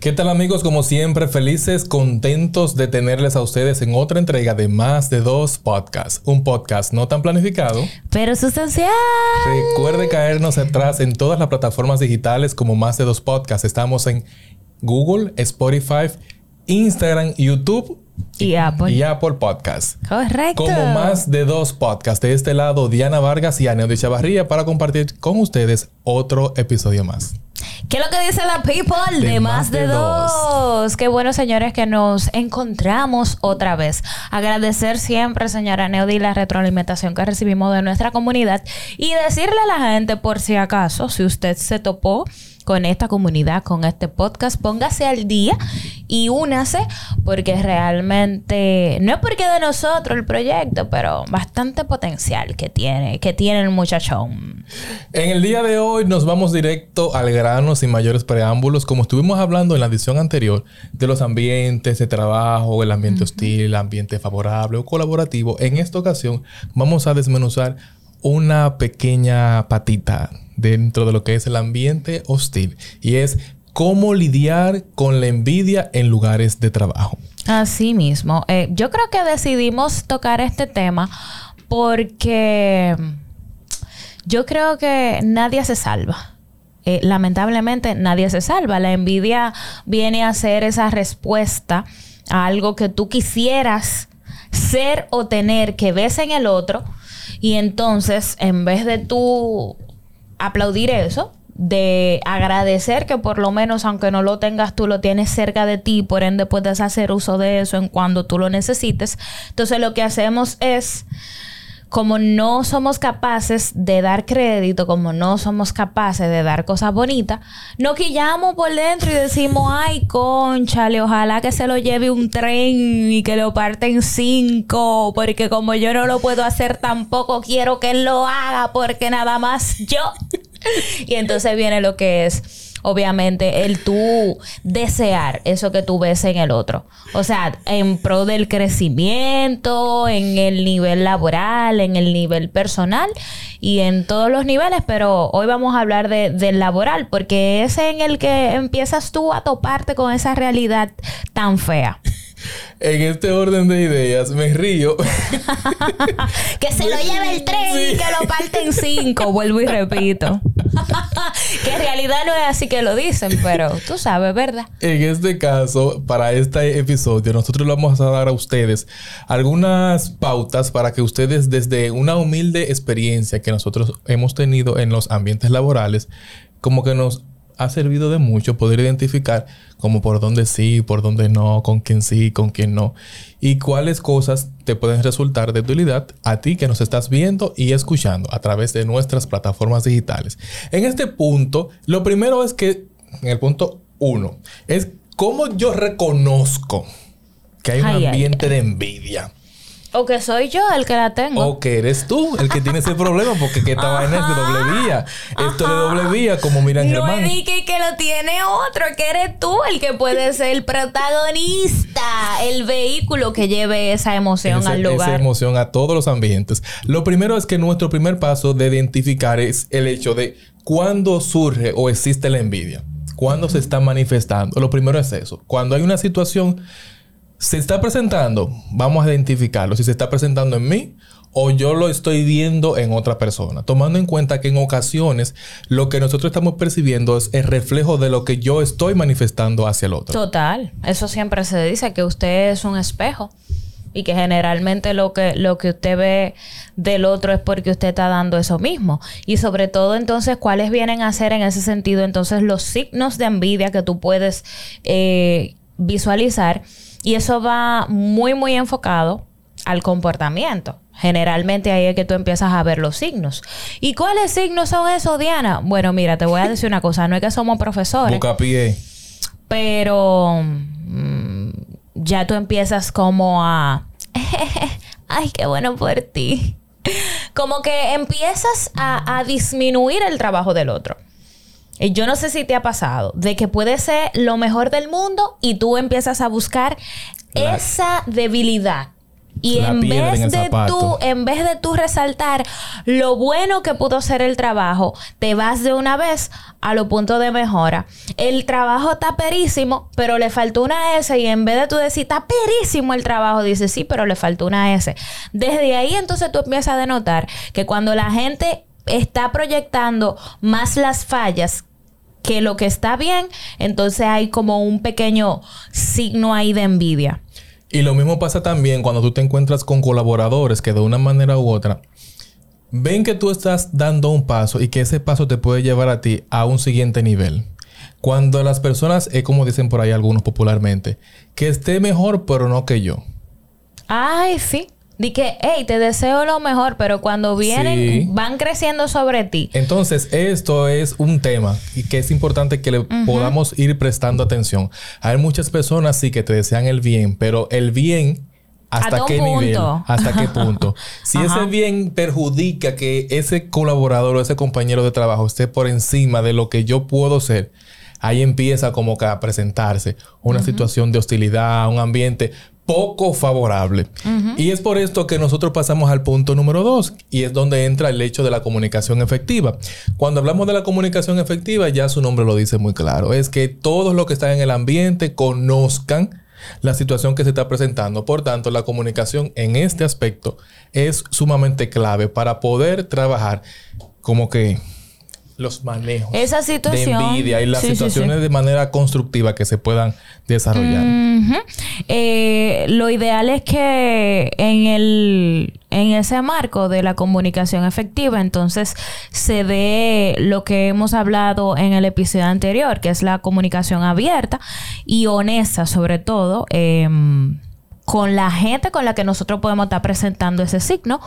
¿Qué tal amigos? Como siempre, felices, contentos de tenerles a ustedes en otra entrega de más de dos podcasts. Un podcast no tan planificado, pero sustancial. Recuerde caernos atrás en todas las plataformas digitales como más de dos podcasts. Estamos en Google, Spotify, Instagram, YouTube y Apple. Y Apple Podcast. Correcto. Como más de dos podcasts. De este lado, Diana Vargas y Aneo de Chavarría para compartir con ustedes otro episodio más. ¿Qué es lo que dice la people de, más, de, dos? Qué bueno, señores, que nos encontramos otra vez. Agradecer siempre, señora Neody, la retroalimentación que recibimos de nuestra comunidad y decirle a la gente, por si acaso, si usted se topó con esta comunidad, con este podcast, póngase al día y únase porque realmente no es porque de nosotros el proyecto, pero bastante potencial que tiene, que tiene el muchachón. En el día de hoy nos vamos directo al grano sin mayores preámbulos, como estuvimos hablando en la edición anterior de los ambientes de trabajo, el ambiente hostil, el ambiente favorable o colaborativo. En esta ocasión vamos a desmenuzar una pequeña patita dentro de lo que es el ambiente hostil y es cómo lidiar con la envidia en lugares de trabajo. Así mismo. Eh, yo creo que decidimos tocar este tema porque yo creo que nadie se salva. Eh, lamentablemente nadie se salva. La envidia viene a ser esa respuesta a algo que tú quisieras ser o tener que ves en el otro. Y entonces, en vez de tú aplaudir eso, de agradecer que por lo menos aunque no lo tengas tú lo tienes cerca de ti, por ende puedes hacer uso de eso en cuando tú lo necesites. Entonces lo que hacemos es como no somos capaces de dar crédito, como no somos capaces de dar cosas bonitas, nos quillamos por dentro y decimos, ay, conchale, ojalá que se lo lleve un tren y que lo parte en cinco, porque como yo no lo puedo hacer tampoco, quiero que él lo haga, porque nada más yo. y entonces viene lo que es obviamente, el tú desear eso que tú ves en el otro. O sea, en pro del crecimiento, en el nivel laboral, en el nivel personal y en todos los niveles, pero hoy vamos a hablar de, del laboral, porque es en el que empiezas tú a toparte con esa realidad tan fea en este orden de ideas me río. que se lo lleve el tren y que lo parte en cinco, vuelvo y repito. que en realidad no es así que lo dicen, pero tú sabes, ¿verdad? En este caso, para este episodio, nosotros le vamos a dar a ustedes algunas pautas para que ustedes desde una humilde experiencia que nosotros hemos tenido en los ambientes laborales, como que nos ha servido de mucho poder identificar como por dónde sí, por dónde no, con quién sí, con quién no. Y cuáles cosas te pueden resultar de utilidad a ti que nos estás viendo y escuchando a través de nuestras plataformas digitales. En este punto, lo primero es que, en el punto uno, es cómo yo reconozco que hay un ambiente de envidia. O que soy yo el que la tengo. O que eres tú el que tiene ese problema, porque que esta vaina es de doble vía. Esto de doble vía, como miran no Germán. No que, que lo tiene otro, que eres tú el que puede ser el protagonista, el vehículo que lleve esa emoción al lugar. Esa emoción a todos los ambientes. Lo primero es que nuestro primer paso de identificar es el hecho de cuándo surge o existe la envidia. Cuándo se está manifestando. Lo primero es eso. Cuando hay una situación se está presentando, vamos a identificarlo, si se está presentando en mí o yo lo estoy viendo en otra persona, tomando en cuenta que en ocasiones lo que nosotros estamos percibiendo es el reflejo de lo que yo estoy manifestando hacia el otro. Total, eso siempre se dice que usted es un espejo y que generalmente lo que lo que usted ve del otro es porque usted está dando eso mismo. Y sobre todo entonces cuáles vienen a ser en ese sentido entonces los signos de envidia que tú puedes eh, visualizar y eso va muy, muy enfocado al comportamiento. Generalmente ahí es que tú empiezas a ver los signos. ¿Y cuáles signos son esos, Diana? Bueno, mira, te voy a decir una cosa. No es que somos profesores. pie. Pero mm, ya tú empiezas como a... Ay, qué bueno por ti. Como que empiezas a, a disminuir el trabajo del otro. Eh, yo no sé si te ha pasado, de que puede ser lo mejor del mundo y tú empiezas a buscar esa debilidad y en vez de tú, en vez de tú resaltar lo bueno que pudo ser el trabajo, te vas de una vez a lo punto de mejora. El trabajo está perísimo, pero le faltó una S y en vez de tú decir está perísimo el trabajo, dices sí, pero le faltó una S. Desde ahí entonces tú empiezas a denotar que cuando la gente está proyectando más las fallas que lo que está bien, entonces hay como un pequeño signo ahí de envidia. Y lo mismo pasa también cuando tú te encuentras con colaboradores que de una manera u otra ven que tú estás dando un paso y que ese paso te puede llevar a ti a un siguiente nivel. Cuando las personas, es como dicen por ahí algunos popularmente, que esté mejor pero no que yo. Ay, sí. Di que, hey, te deseo lo mejor, pero cuando vienen, van creciendo sobre ti. Entonces, esto es un tema y que es importante que le podamos ir prestando atención. Hay muchas personas sí que te desean el bien, pero el bien ¿Hasta qué nivel? ¿Hasta qué punto? Si ese bien perjudica que ese colaborador o ese compañero de trabajo esté por encima de lo que yo puedo ser, ahí empieza como que a presentarse una situación de hostilidad, un ambiente poco favorable. Y es por esto que nosotros pasamos al punto número dos, y es donde entra el hecho de la comunicación efectiva. Cuando hablamos de la comunicación efectiva, ya su nombre lo dice muy claro, es que todos los que están en el ambiente conozcan la situación que se está presentando. Por tanto, la comunicación en este aspecto es sumamente clave para poder trabajar como que los manejos Esa situación, de envidia y las situaciones de manera constructiva que se puedan desarrollar. Eh, lo ideal es que en el en ese marco de la comunicación efectiva, entonces se dé lo que hemos hablado en el episodio anterior, que es la comunicación abierta y honesta, sobre todo. Em, con la gente con la que nosotros podemos estar presentando ese signo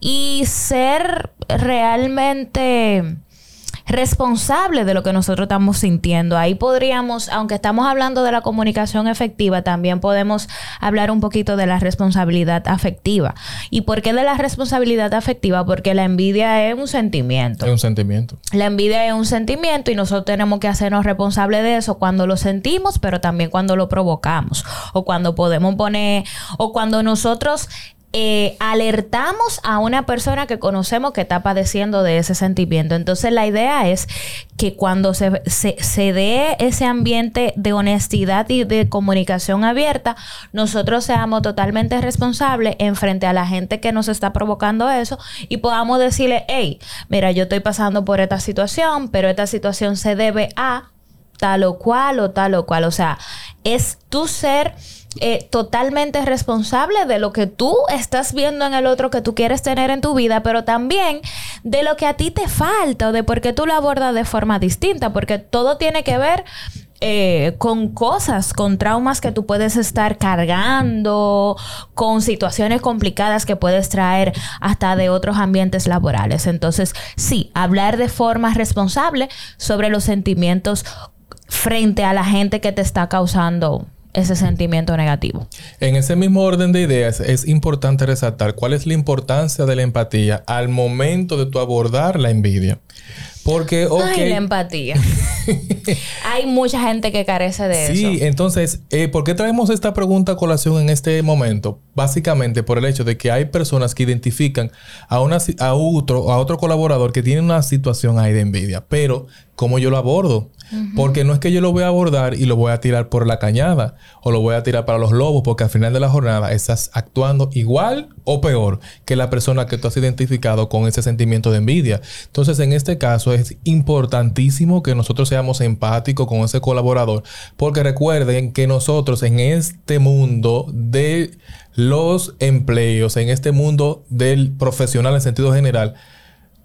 y ser realmente responsable de lo que nosotros estamos sintiendo. Ahí podríamos, aunque estamos hablando de la comunicación efectiva, también podemos hablar un poquito de la responsabilidad afectiva. ¿Y por qué de la responsabilidad afectiva? Porque la envidia es un sentimiento. Es un sentimiento. La envidia es un sentimiento y nosotros tenemos que hacernos responsables de eso cuando lo sentimos, pero también cuando lo provocamos o cuando podemos poner o cuando nosotros eh, alertamos a una persona que conocemos que está padeciendo de ese sentimiento. Entonces la idea es que cuando se, se, dé ese ambiente de honestidad y de comunicación abierta, nosotros seamos totalmente responsables en frente a la gente que nos está provocando eso y podamos decirle, hey, mira, yo estoy pasando por esta situación, pero esta situación se debe a tal o cual o tal o cual. O sea, es tu ser eh, totalmente responsable de lo que tú estás viendo en el otro que tú quieres tener en tu vida, pero también de lo que a ti te falta o de por qué tú lo abordas de forma distinta, porque todo tiene que ver eh, con cosas, con traumas que tú puedes estar cargando, con situaciones complicadas que puedes traer hasta de otros ambientes laborales. Entonces, sí, hablar de forma responsable sobre los sentimientos frente a la gente que te está causando ese sentimiento negativo. En ese mismo orden de ideas es importante resaltar cuál es la importancia de la empatía al momento de tu abordar la envidia. Porque, ok. Ay, la empatía. Hay mucha gente que carece de eso. Sí, entonces, eh, ¿por qué traemos esta pregunta a colación en este momento? Básicamente por el hecho de que hay personas que identifican a, una, a, otro, a otro colaborador que tiene una situación ahí de envidia. Pero, ¿cómo yo lo abordo? Porque no es que yo lo voy a abordar y lo voy a tirar por la cañada o lo voy a tirar para los lobos, porque al final de la jornada estás actuando igual o peor que la persona que tú has identificado con ese sentimiento de envidia. Entonces, en este caso es importantísimo que nosotros seamos empáticos con ese colaborador, porque recuerden que nosotros en este mundo de los empleos, en este mundo del profesional en sentido general,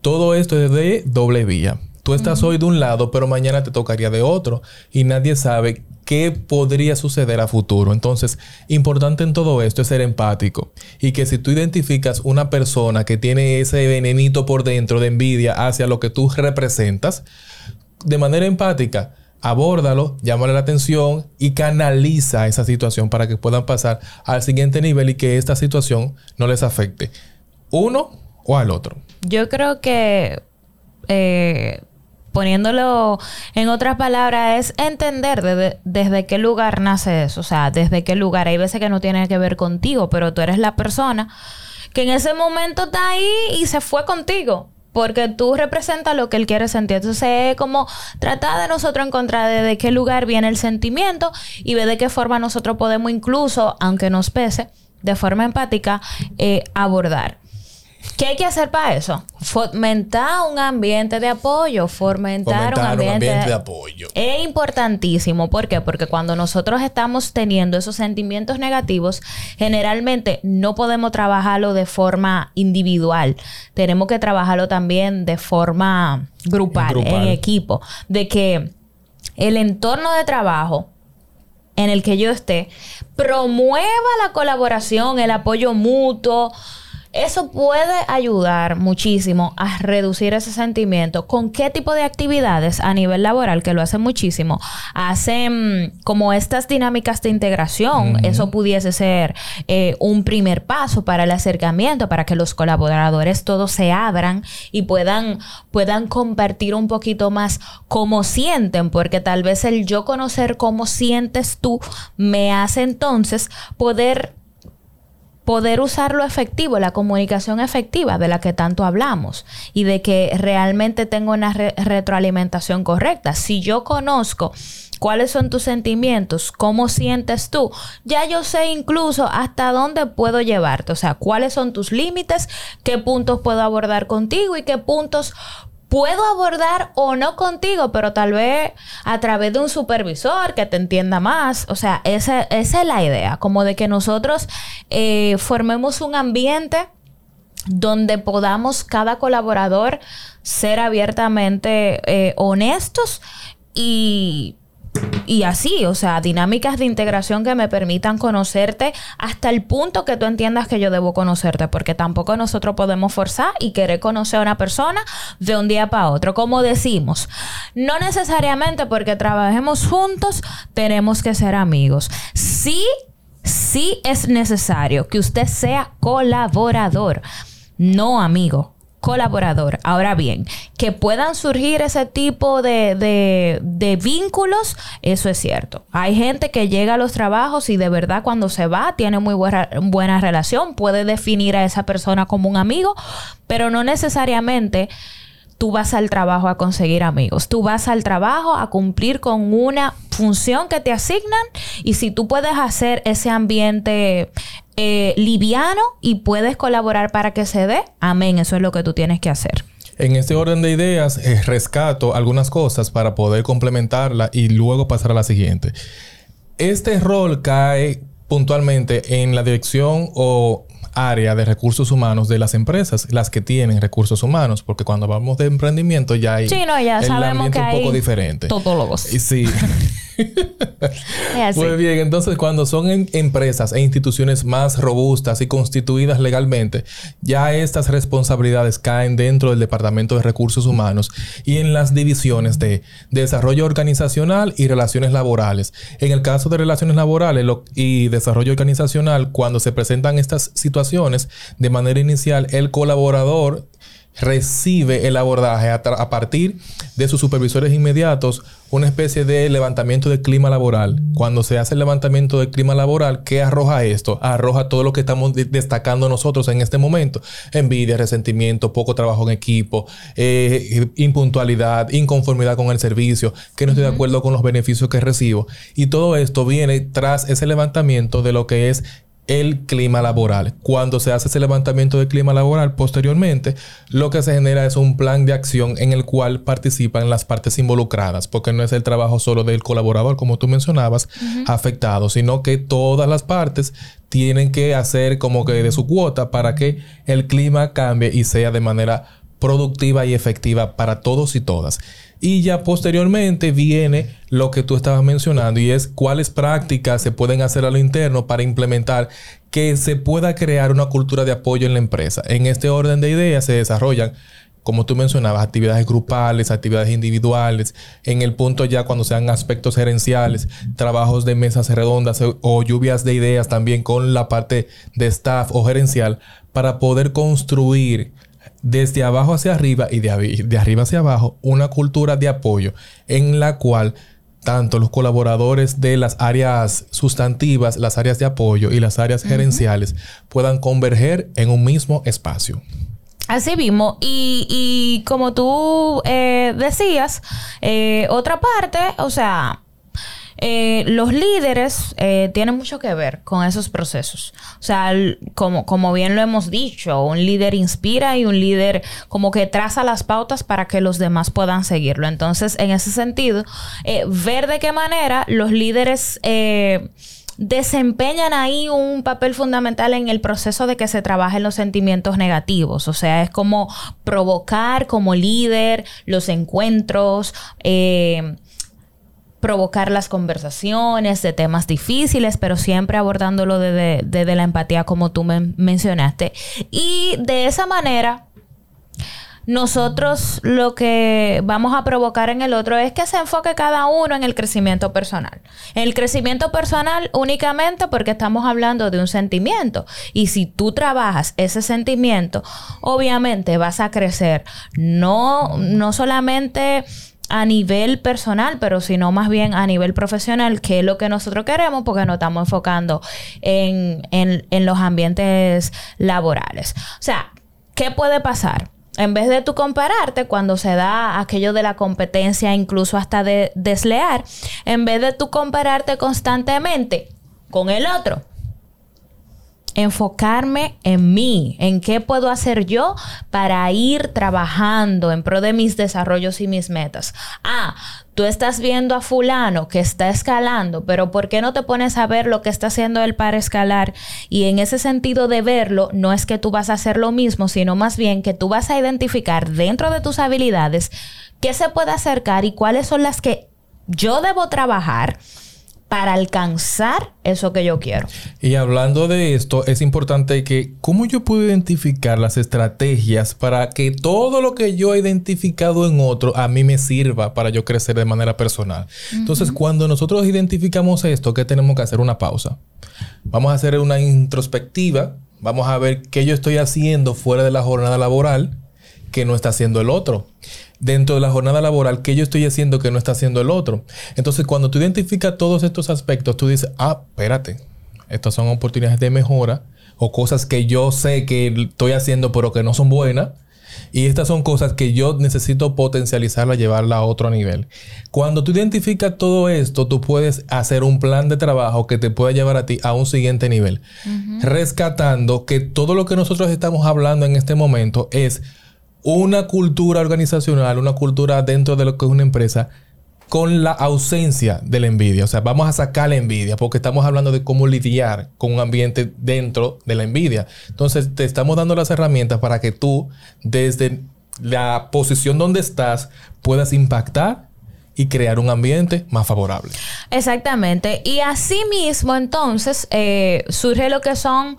todo esto es de doble vía. Tú estás hoy de un lado, pero mañana te tocaría de otro y nadie sabe qué podría suceder a futuro. Entonces, importante en todo esto es ser empático y que si tú identificas una persona que tiene ese venenito por dentro de envidia hacia lo que tú representas, de manera empática, abórdalo, llámale la atención y canaliza esa situación para que puedan pasar al siguiente nivel y que esta situación no les afecte uno o al otro. Yo creo que eh, poniéndolo en otras palabras, es entender desde qué lugar nace eso. O sea, desde qué lugar. Hay veces que no tiene que ver contigo, pero tú eres la persona que en ese momento está ahí y se fue contigo. Porque tú representas lo que él quiere sentir. Entonces es como tratar de nosotros encontrar de, qué lugar viene el sentimiento y ver de qué forma nosotros podemos incluso, aunque nos pese, de forma empática, eh, abordar. ¿Qué hay que hacer para eso? Fomentar un ambiente de apoyo, fomentar, un, ambiente, de apoyo. Es importantísimo. ¿Por qué? Porque cuando nosotros estamos teniendo esos sentimientos negativos, generalmente no podemos trabajarlo de forma individual. Tenemos que trabajarlo también de forma grupal, en equipo. De que el entorno de trabajo en el que yo esté promueva la colaboración, el apoyo mutuo eso puede ayudar muchísimo a reducir ese sentimiento. ¿Con qué tipo de actividades a nivel laboral, que lo hace muchísimo, hacen como estas dinámicas de integración? Eso pudiese ser eh, un primer paso para el acercamiento, para que los colaboradores todos se abran y puedan, puedan compartir un poquito más cómo sienten, porque tal vez el yo conocer cómo sientes tú me hace entonces poder poder usar lo efectivo, la comunicación efectiva de la que tanto hablamos y de que realmente tengo una retroalimentación correcta. Si yo conozco cuáles son tus sentimientos, cómo sientes tú, ya yo sé incluso hasta dónde puedo llevarte, o sea, cuáles son tus límites, qué puntos puedo abordar contigo y qué puntos puedo abordar o no contigo, pero tal vez a través de un supervisor que te entienda más. O sea, esa, es la idea, como de que nosotros eh, formemos un ambiente donde podamos cada colaborador ser abiertamente eh, honestos y y así, o sea, dinámicas de integración que me permitan conocerte hasta el punto que tú entiendas que yo debo conocerte, porque tampoco nosotros podemos forzar y querer conocer a una persona de un día para otro. Como decimos, no necesariamente porque trabajemos juntos tenemos que ser amigos. Sí, sí es necesario que usted sea colaborador, no amigo colaborador. Ahora bien, que puedan surgir ese tipo de, de, vínculos, eso es cierto. Hay gente que llega a los trabajos y de verdad cuando se va tiene muy buena, buena relación, puede definir a esa persona como un amigo, pero no necesariamente tú vas al trabajo a conseguir amigos. Tú vas al trabajo a cumplir con una función que te asignan y si tú puedes hacer ese ambiente eh, liviano y puedes colaborar para que se dé, amén, eso es lo que tú tienes que hacer. En este orden de ideas, eh, rescato algunas cosas para poder complementarla y luego pasar a la siguiente. Este rol cae puntualmente en la dirección o área de recursos humanos de las empresas, las que tienen recursos humanos, porque cuando hablamos de emprendimiento ya hay sí, no, ya sabemos que un poco diferente. Todólogos. Sí. Muy bien, entonces cuando son empresas e instituciones más robustas y constituidas legalmente, ya estas responsabilidades caen dentro del Departamento de Recursos Humanos y en las divisiones de desarrollo organizacional y relaciones laborales. En el caso de relaciones laborales y desarrollo organizacional, cuando se presentan estas situaciones, de manera inicial, el colaborador recibe el abordaje a, partir de sus supervisores inmediatos una especie de levantamiento del clima laboral. Cuando se hace el levantamiento del clima laboral, ¿qué arroja esto? Arroja todo lo que estamos destacando nosotros en este momento. Envidia, resentimiento, poco trabajo en equipo, eh, impuntualidad, inconformidad con el servicio, que no estoy de acuerdo con los beneficios que recibo. Y todo esto viene tras ese levantamiento de lo que es el clima laboral. Cuando se hace ese levantamiento del clima laboral, posteriormente, lo que se genera es un plan de acción en el cual participan las partes involucradas, porque no es el trabajo solo del colaborador, como tú mencionabas, afectado, sino que todas las partes tienen que hacer como que de su cuota para que el clima cambie y sea de manera productiva y efectiva para todos y todas. Y ya posteriormente viene lo que tú estabas mencionando y es cuáles prácticas se pueden hacer a lo interno para implementar que se pueda crear una cultura de apoyo en la empresa. En este orden de ideas se desarrollan como tú mencionabas, actividades grupales, actividades individuales, en el punto ya cuando sean aspectos gerenciales, trabajos de mesas redondas o lluvias de ideas también con la parte de staff o gerencial para poder construir desde abajo hacia arriba y de, de arriba hacia abajo una cultura de apoyo en la cual tanto los colaboradores de las áreas sustantivas, las áreas de apoyo y las áreas gerenciales puedan converger en un mismo espacio. Así mismo, y, como tú eh, decías, eh, otra parte, o sea, eh, los líderes eh, tienen mucho que ver con esos procesos. O sea, como, como bien lo hemos dicho, un líder inspira y un líder como que traza las pautas para que los demás puedan seguirlo. Entonces, en ese sentido, eh, ver de qué manera los líderes desempeñan ahí un papel fundamental en el proceso de que se trabajen los sentimientos negativos. O sea, es como provocar como líder los encuentros, eh, provocar las conversaciones de temas difíciles, pero siempre abordándolo desde, la empatía como tú me mencionaste. Y de esa manera, nosotros lo que vamos a provocar en el otro es que se enfoque cada uno en el crecimiento personal. En el crecimiento personal únicamente porque estamos hablando de un sentimiento. Y si tú trabajas ese sentimiento, obviamente vas a crecer. No, no solamente a nivel personal, pero sino más bien a nivel profesional, que es lo que nosotros queremos, porque nos estamos enfocando en, en, los ambientes laborales. O sea, ¿qué puede pasar? En vez de tú compararte cuando se da aquello de la competencia, incluso hasta de deslear, en vez de tú compararte constantemente con el otro, enfocarme en mí, en qué puedo hacer yo para ir trabajando en pro de mis desarrollos y mis metas. Ah, tú estás viendo a fulano que está escalando, pero ¿por qué no te pones a ver lo que está haciendo él para escalar? Y en ese sentido de verlo, no es que tú vas a hacer lo mismo, sino más bien que tú vas a identificar dentro de tus habilidades qué se puede acercar y cuáles son las que yo debo trabajar para alcanzar eso que yo quiero. Y hablando de esto, es importante que cómo yo puedo identificar las estrategias para que todo lo que yo he identificado en otro a mí me sirva para yo crecer de manera personal. Entonces, cuando nosotros identificamos esto, ¿qué tenemos que hacer? Una pausa. Vamos a hacer una introspectiva, vamos a ver qué yo estoy haciendo fuera de la jornada laboral que no está haciendo el otro dentro de la jornada laboral que yo estoy haciendo que no está haciendo el otro. Entonces, cuando tú identificas todos estos aspectos, tú dices, ah, espérate, estas son oportunidades de mejora o cosas que yo sé que estoy haciendo pero que no son buenas. Y estas son cosas que yo necesito potencializarla, llevarla a otro nivel. Cuando tú identificas todo esto, tú puedes hacer un plan de trabajo que te pueda llevar a ti a un siguiente nivel. Rescatando que todo lo que nosotros estamos hablando en este momento es una cultura organizacional, una cultura dentro de lo que es una empresa, con la ausencia de la envidia. O sea, vamos a sacar la envidia porque estamos hablando de cómo lidiar con un ambiente dentro de la envidia. Entonces, te estamos dando las herramientas para que tú, desde la posición donde estás, puedas impactar y crear un ambiente más favorable. Exactamente. Y así mismo, entonces, eh, surge lo que son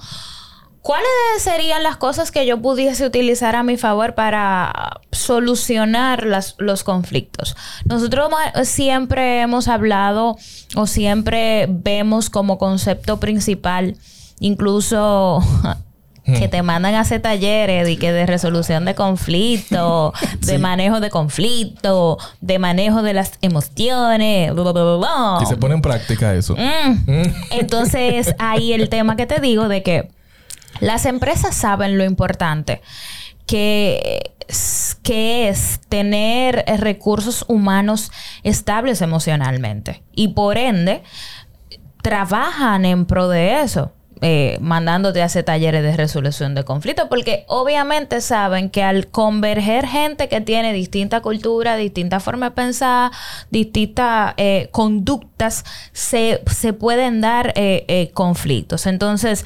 ¿Cuáles serían las cosas que yo pudiese utilizar a mi favor para solucionar los conflictos? Nosotros siempre hemos hablado o siempre vemos como concepto principal, incluso que te mandan a hacer talleres y que de resolución de conflicto, de manejo de conflicto, de manejo de las emociones, Y se pone en práctica eso. Mm. Mm. Entonces, ahí el tema que te digo de que las empresas saben lo importante que, que es tener recursos humanos estables emocionalmente y por ende trabajan en pro de eso. Eh, mandándote a hacer talleres de resolución de conflictos, porque obviamente saben que al converger gente que tiene distinta cultura, distinta forma de pensar, distintas eh, conductas, se, pueden dar eh, conflictos. Entonces,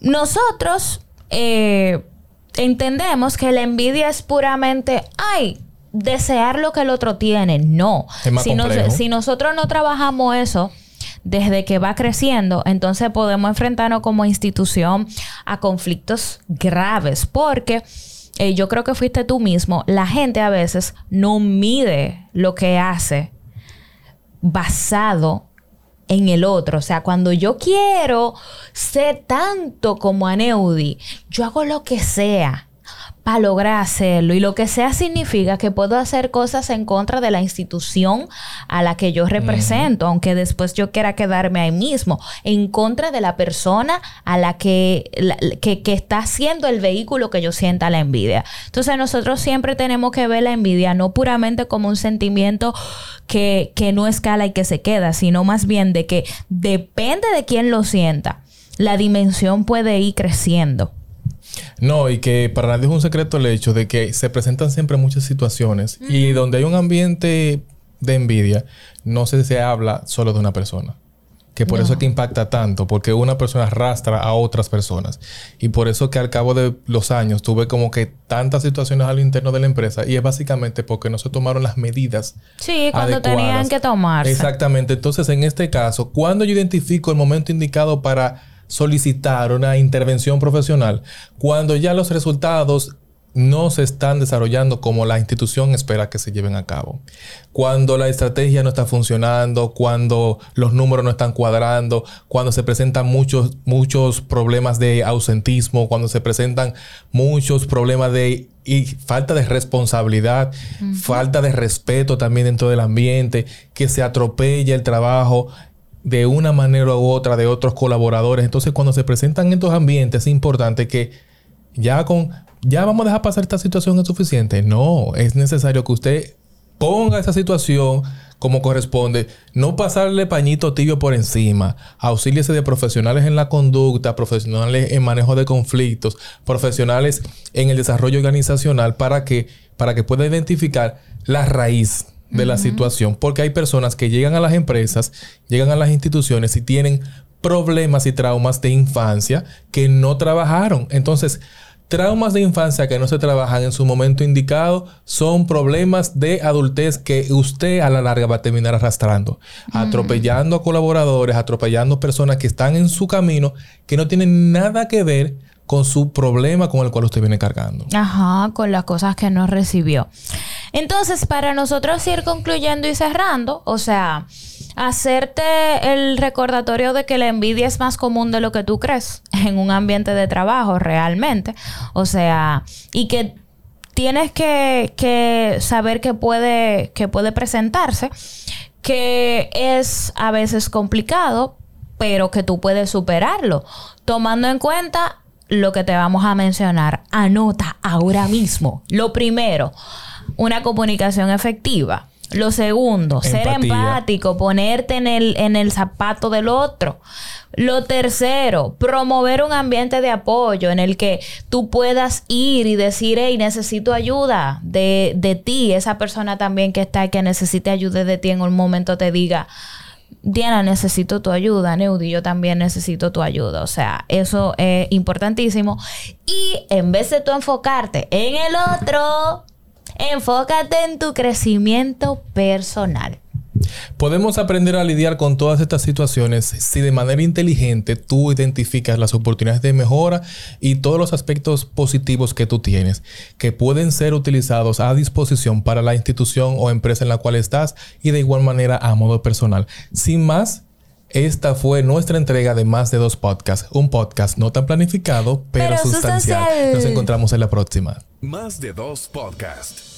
nosotros eh, entendemos que la envidia es puramente, ay, desear lo que el otro tiene. No. Si, si nosotros no trabajamos eso, desde que va creciendo, entonces podemos enfrentarnos como institución a conflictos graves, porque eh, yo creo que fuiste tú mismo, la gente a veces no mide lo que hace basado en el otro. O sea, cuando yo quiero ser tanto como Aneudi, yo hago lo que sea para lograr hacerlo. Y lo que sea significa que puedo hacer cosas en contra de la institución a la que yo represento, aunque después yo quiera quedarme ahí mismo, en contra de la persona a la que, que, que está haciendo el vehículo que yo sienta la envidia. Entonces nosotros siempre tenemos que ver la envidia no puramente como un sentimiento que, que no escala y que se queda, sino más bien de que depende de quién lo sienta, la dimensión puede ir creciendo. No, y que para nadie es un secreto el hecho de que se presentan siempre muchas situaciones y donde hay un ambiente de envidia, no se, se habla solo de una persona. Que por eso es que impacta tanto, porque una persona arrastra a otras personas. Y por eso que al cabo de los años tuve como que tantas situaciones al interno de la empresa y es básicamente porque no se tomaron las medidas. Sí, cuando tenían que tomarse. Exactamente. Entonces, en este caso, cuando yo identifico el momento indicado para solicitar una intervención profesional, cuando ya los resultados no se están desarrollando como la institución espera que se lleven a cabo. Cuando la estrategia no está funcionando, cuando los números no están cuadrando, cuando se presentan muchos, muchos problemas de ausentismo, cuando se presentan muchos problemas de y falta de responsabilidad, falta de respeto también dentro del ambiente, que se atropella el trabajo de una manera u otra de otros colaboradores. Entonces, cuando se presentan estos ambientes, es importante que ya con ya vamos a dejar pasar esta situación es suficiente. No, es necesario que usted ponga esa situación como corresponde, no pasarle pañito tibio por encima, auxíliese de profesionales en la conducta, profesionales en manejo de conflictos, profesionales en el desarrollo organizacional para que, para que pueda identificar la raíz de la situación, porque hay personas que llegan a las empresas, llegan a las instituciones y tienen problemas y traumas de infancia que no trabajaron. Entonces, Traumas de infancia que no se trabajan en su momento indicado son problemas de adultez que usted a la larga va a terminar arrastrando, atropellando a colaboradores, atropellando personas que están en su camino que no tienen nada que ver con su problema con el cual usted viene cargando. Ajá, con las cosas que no recibió. Entonces, para nosotros ir concluyendo y cerrando, o sea, hacerte el recordatorio de que la envidia es más común de lo que tú crees en un ambiente de trabajo realmente. O sea, y que tienes que, saber que puede, que puede presentarse, que es a veces complicado, pero que tú puedes superarlo, tomando en cuenta lo que te vamos a mencionar. Anota ahora mismo. Lo primero, una comunicación efectiva. Lo segundo, ser empático, ponerte en el, en el zapato del otro. Lo tercero, promover un ambiente de apoyo en el que tú puedas ir y decir, hey, necesito ayuda de, de ti. Esa persona también que está que necesite ayuda de ti en un momento te diga, Diana, necesito tu ayuda, Neudi, yo también necesito tu ayuda. O sea, eso es importantísimo. Y en vez de tú enfocarte en el otro, Enfócate en tu crecimiento personal. Podemos aprender a lidiar con todas estas situaciones si de manera inteligente tú identificas las oportunidades de mejora y todos los aspectos positivos que tú tienes, que pueden ser utilizados a disposición para la institución o empresa en la cual estás y de igual manera a modo personal. Sin más, esta fue nuestra entrega de más de dos podcasts. Un podcast no tan planificado, pero, sustancial. Nos encontramos en la próxima. Más de dos podcasts.